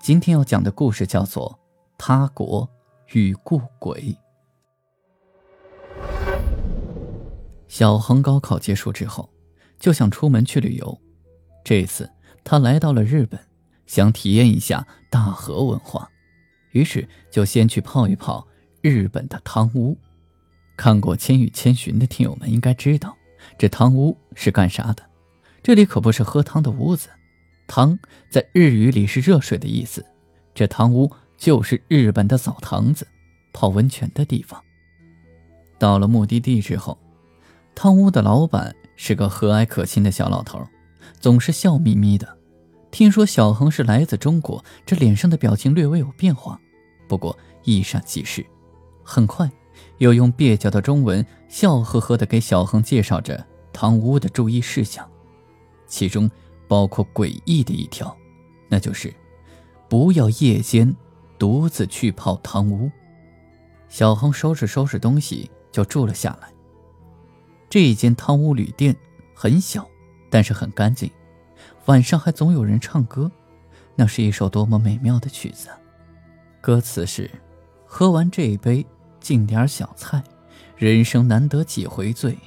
今天要讲的故事叫做《他国与故鬼》。小恒高考结束之后，就想出门去旅游。这次他来到了日本，想体验一下大和文化，于是就先去泡一泡日本的汤屋。看过《千与千寻》的听友们应该知道，这汤屋是干啥的？这里可不是喝汤的屋子。汤在日语里是热水的意思，这汤屋就是日本的澡堂子，泡温泉的地方。到了目的地之后，汤屋的老板是个和蔼可亲的小老头，总是笑眯眯的。听说小恒是来自中国，这脸上的表情略微有变化，不过一闪即逝。很快，又用蹩脚的中文笑呵呵地给小恒介绍着汤屋的注意事项，其中。包括诡异的一条，那就是不要夜间独自去泡汤屋。小恒收拾收拾东西就住了下来。这一间汤屋旅店很小，但是很干净。晚上还总有人唱歌，那是一首多么美妙的曲子。歌词是：喝完这一杯，敬点小菜，人生难得几回醉，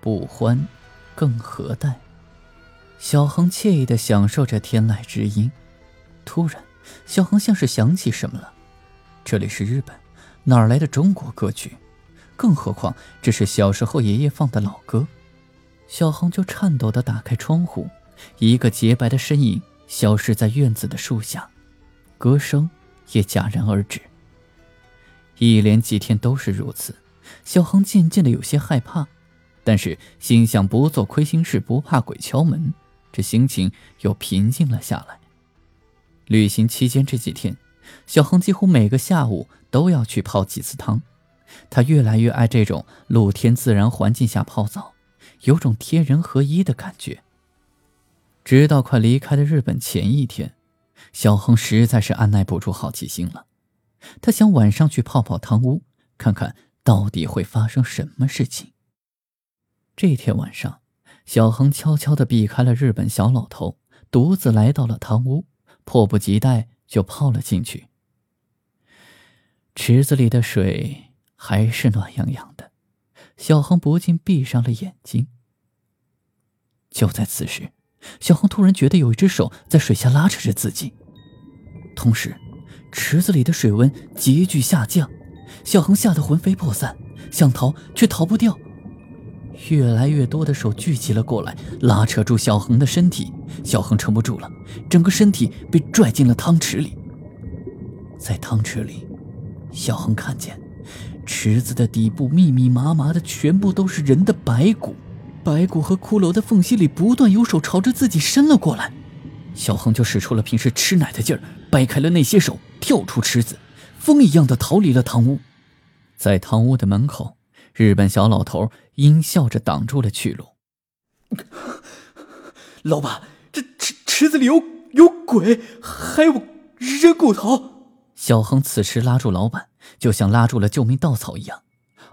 不欢更何待。小恒惬意地享受着天籁之音，突然，小恒像是想起什么了。这里是日本，哪来的中国歌曲？更何况这是小时候爷爷放的老歌。小恒就颤抖地打开窗户，一个洁白的身影消失在院子的树下，歌声也戛然而止。一连几天都是如此，小恒渐渐的有些害怕，但是心想不做亏心事，不怕鬼敲门。这心情又平静了下来。旅行期间这几天，小恒几乎每个下午都要去泡几次汤。他越来越爱这种露天自然环境下泡澡，有种天人合一的感觉。直到快离开的日本前一天，小恒实在是按耐不住好奇心了，他想晚上去泡泡汤屋，看看到底会发生什么事情。这天晚上。小恒悄悄地避开了日本小老头，独自来到了汤屋，迫不及待就泡了进去。池子里的水还是暖洋洋的，小恒不禁闭上了眼睛。就在此时，小恒突然觉得有一只手在水下拉扯着自己，同时，池子里的水温急剧下降，小恒吓得魂飞魄散，想逃却逃不掉。越来越多的手聚集了过来，拉扯住小恒的身体。小恒撑不住了，整个身体被拽进了汤池里。在汤池里，小恒看见池子的底部密密麻麻的，全部都是人的白骨。白骨和骷髅的缝隙里，不断有手朝着自己伸了过来。小恒就使出了平时吃奶的劲儿，掰开了那些手，跳出池子，风一样的逃离了汤屋。在汤屋的门口。日本小老头阴笑着挡住了去路。老板，这池池子里有有鬼，还有人骨头。小恒此时拉住老板，就像拉住了救命稻草一样。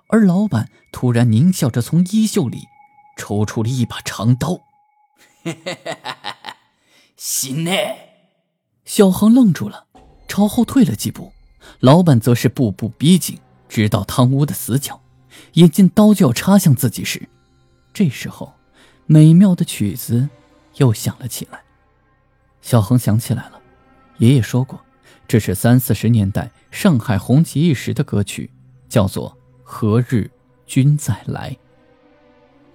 而老板突然狞笑着从衣袖里抽出了一把长刀。行呢？小恒愣住了，朝后退了几步。老板则是步步逼近，直到汤屋的死角。眼见刀就要插向自己时，这时候，美妙的曲子又响了起来。小恒想起来了，爷爷说过，这是三四十年代上海红极一时的歌曲，叫做《何日君再来》。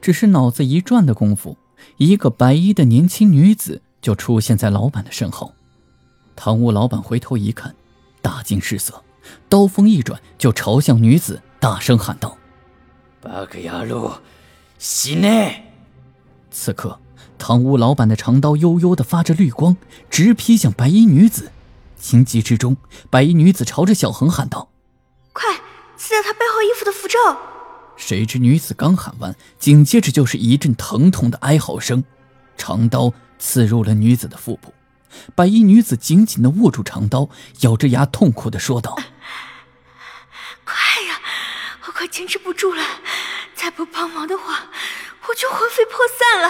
只是脑子一转的功夫，一个白衣的年轻女子就出现在老板的身后。堂屋老板回头一看，大惊失色，刀锋一转，就朝向女子大声喊道。八个牙路，西内！此刻，堂屋老板的长刀悠悠的发着绿光，直劈向白衣女子。情急之中，白衣女子朝着小恒喊道：“快撕掉他背后衣服的符咒！”谁知女子刚喊完，紧接着就是一阵疼痛的哀嚎声，长刀刺入了女子的腹部。白衣女子紧紧地握住长刀，咬着牙痛苦地说道：“快呀，我快坚持不住了！再不帮忙的话，我就魂飞魄散了。”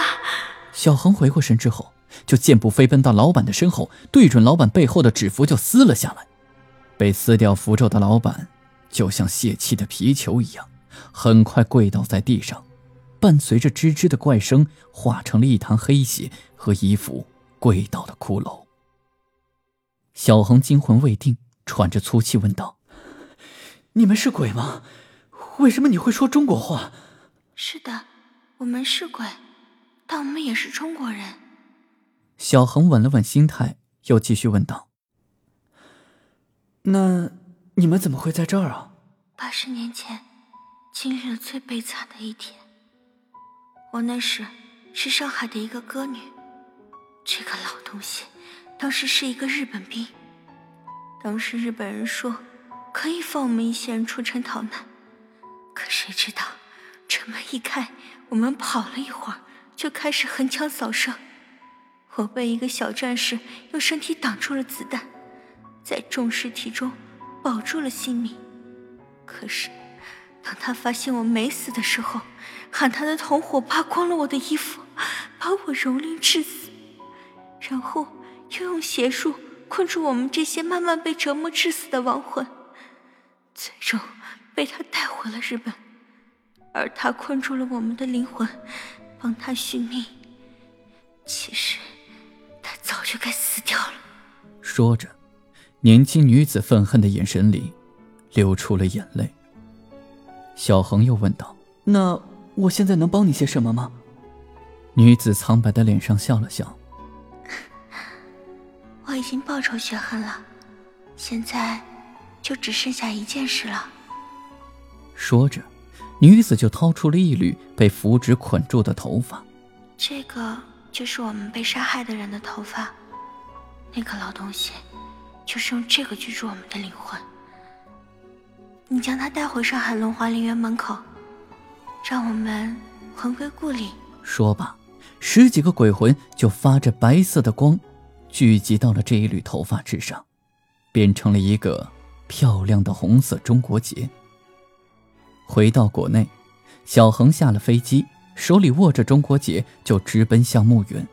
小恒回过神之后，就箭步飞奔到老板的身后，对准老板背后的纸符就撕了下来。被撕掉符咒的老板，就像泄气的皮球一样，很快跪倒在地上，伴随着吱吱的怪声，化成了一滩黑血和一副跪倒的骷髅。小恒惊魂未定，喘着粗气问道：“你们是鬼吗？为什么你会说中国话？”“是的，我们是鬼。”但我们也是中国人。小恒稳了稳心态，又继续问道：“那你们怎么会在这儿啊？”八十年前，经历了最悲惨的一天。我那时是上海的一个歌女，这个老东西当时是一个日本兵。当时日本人说可以放我们一些人出城逃难，可谁知道城门一开，我们跑了一会儿。就开始横枪扫射，我被一个小战士用身体挡住了子弹，在众尸体中保住了性命。可是，当他发现我没死的时候，喊他的同伙扒光了我的衣服，把我蹂躏致死，然后又用邪术困住我们这些慢慢被折磨致死的亡魂，最终被他带回了日本，而他困住了我们的灵魂。帮他续命，其实他早就该死掉了。说着，年轻女子愤恨的眼神里流出了眼泪。小恒又问道：“那我现在能帮你些什么吗？”女子苍白的脸上笑了笑：“我已经报仇雪恨了，现在就只剩下一件事了。”说着。女子就掏出了一缕被符纸捆住的头发，这个就是我们被杀害的人的头发。那个老东西就是用这个居住我们的灵魂。你将他带回上海龙华陵园门口，让我们魂归故里。说罢，十几个鬼魂就发着白色的光，聚集到了这一缕头发之上，变成了一个漂亮的红色中国结。回到国内，小恒下了飞机，手里握着中国结，就直奔向墓园。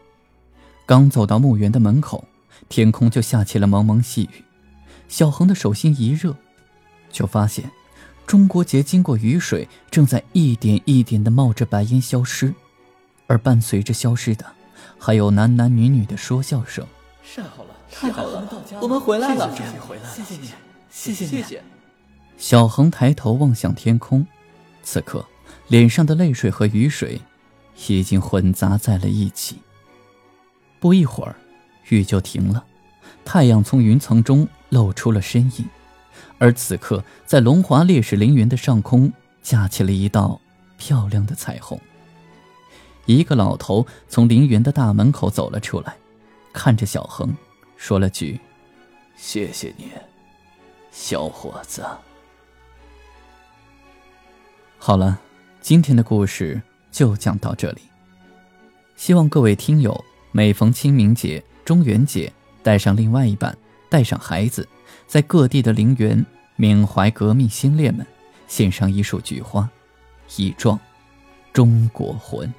刚走到墓园的门口，天空就下起了蒙蒙细雨。小恒的手心一热，就发现中国结经过雨水，正在一点一点的冒着白烟消失，而伴随着消失的，还有男男女女的说笑声。太好了，太好了，我们回来了，谢谢你，谢谢谢谢。小恒抬头望向天空，此刻脸上的泪水和雨水已经混杂在了一起。不一会儿，雨就停了，太阳从云层中露出了身影，而此刻在龙华烈士陵园的上空架起了一道漂亮的彩虹。一个老头从陵园的大门口走了出来，看着小恒，说了句：“谢谢你，小伙子。”好了，今天的故事就讲到这里。希望各位听友每逢清明节、中元节，带上另外一半，带上孩子，在各地的陵园缅怀革命先烈们，献上一束菊花，以壮中国魂。